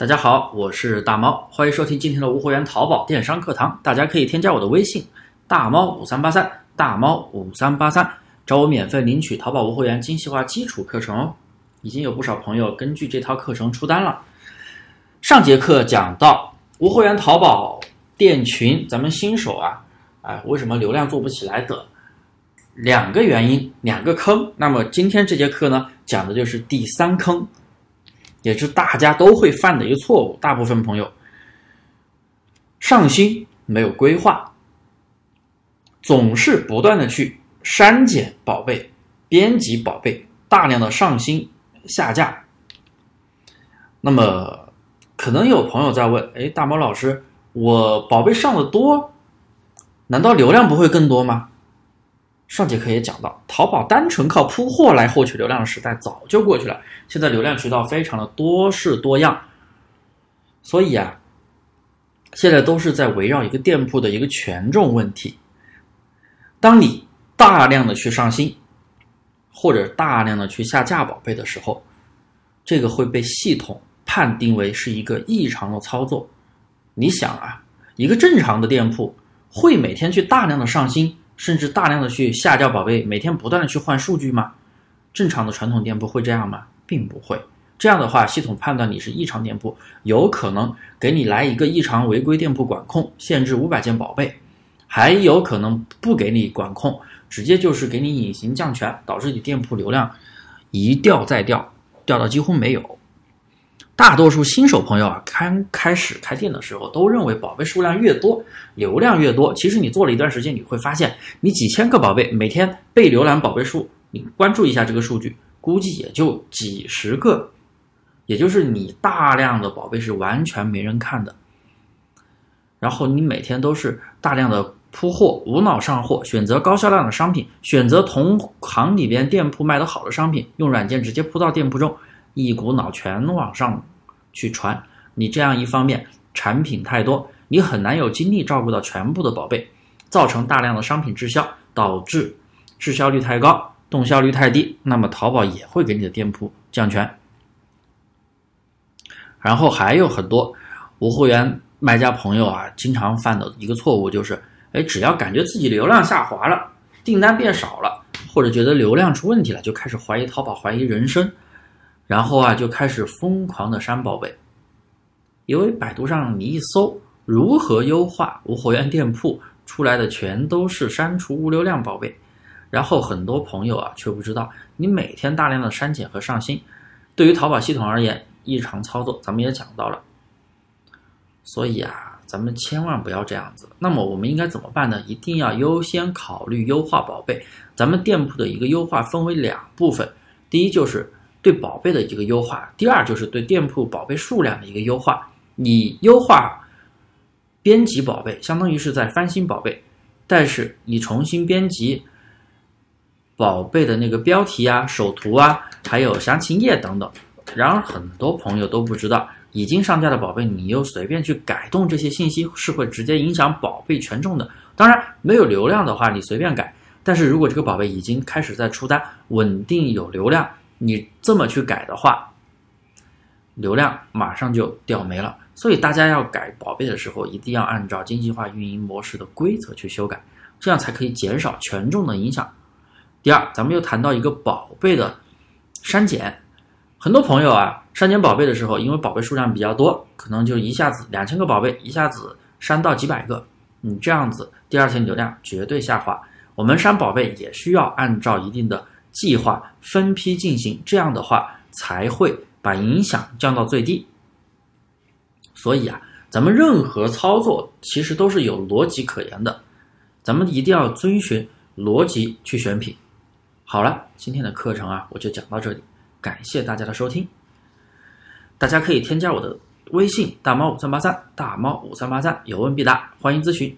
大家好，我是大猫，欢迎收听今天的无货源淘宝电商课堂。大家可以添加我的微信大猫五三八三，大猫五三八三，找我免费领取淘宝无货源精细化基础课程哦。已经有不少朋友根据这套课程出单了。上节课讲到无货源淘宝店群，咱们新手啊，哎，为什么流量做不起来的两个原因，两个坑。那么今天这节课呢，讲的就是第三坑。也是大家都会犯的一个错误，大部分朋友上新没有规划，总是不断的去删减宝贝、编辑宝贝，大量的上新下架。那么可能有朋友在问：哎，大毛老师，我宝贝上的多，难道流量不会更多吗？上节课也讲到，淘宝单纯靠铺货来获取流量的时代早就过去了。现在流量渠道非常的多式多样，所以啊，现在都是在围绕一个店铺的一个权重问题。当你大量的去上新，或者大量的去下架宝贝的时候，这个会被系统判定为是一个异常的操作。你想啊，一个正常的店铺会每天去大量的上新？甚至大量的去下掉宝贝，每天不断的去换数据吗？正常的传统店铺会这样吗？并不会。这样的话，系统判断你是异常店铺，有可能给你来一个异常违规店铺管控，限制五百件宝贝，还有可能不给你管控，直接就是给你隐形降权，导致你店铺流量一掉再掉，掉到几乎没有。大多数新手朋友啊，刚开始开店的时候，都认为宝贝数量越多，流量越多。其实你做了一段时间，你会发现，你几千个宝贝，每天被浏览宝贝数，你关注一下这个数据，估计也就几十个，也就是你大量的宝贝是完全没人看的。然后你每天都是大量的铺货，无脑上货，选择高销量的商品，选择同行里边店铺卖的好的商品，用软件直接铺到店铺中，一股脑全往上。去传，你这样一方面产品太多，你很难有精力照顾到全部的宝贝，造成大量的商品滞销，导致滞销率太高，动销率太低，那么淘宝也会给你的店铺降权。然后还有很多无货源卖家朋友啊，经常犯的一个错误就是，哎，只要感觉自己流量下滑了，订单变少了，或者觉得流量出问题了，就开始怀疑淘宝，怀疑人生。然后啊，就开始疯狂的删宝贝，因为百度上你一搜如何优化无货源店铺，出来的全都是删除物流量宝贝。然后很多朋友啊，却不知道你每天大量的删减和上新，对于淘宝系统而言异常操作，咱们也讲到了。所以啊，咱们千万不要这样子。那么我们应该怎么办呢？一定要优先考虑优化宝贝。咱们店铺的一个优化分为两部分，第一就是。对宝贝的一个优化，第二就是对店铺宝贝数量的一个优化。你优化编辑宝贝，相当于是在翻新宝贝，但是你重新编辑宝贝的那个标题啊、首图啊，还有详情页等等。然而很多朋友都不知道，已经上架的宝贝，你又随便去改动这些信息，是会直接影响宝贝权重的。当然，没有流量的话，你随便改；但是如果这个宝贝已经开始在出单，稳定有流量。你这么去改的话，流量马上就掉没了。所以大家要改宝贝的时候，一定要按照精细化运营模式的规则去修改，这样才可以减少权重的影响。第二，咱们又谈到一个宝贝的删减，很多朋友啊，删减宝贝的时候，因为宝贝数量比较多，可能就一下子两千个宝贝一下子删到几百个，你这样子第二天流量绝对下滑。我们删宝贝也需要按照一定的。计划分批进行，这样的话才会把影响降到最低。所以啊，咱们任何操作其实都是有逻辑可言的，咱们一定要遵循逻辑去选品。好了，今天的课程啊，我就讲到这里，感谢大家的收听。大家可以添加我的微信大猫五三八三，大猫五三八三，有问必答，欢迎咨询。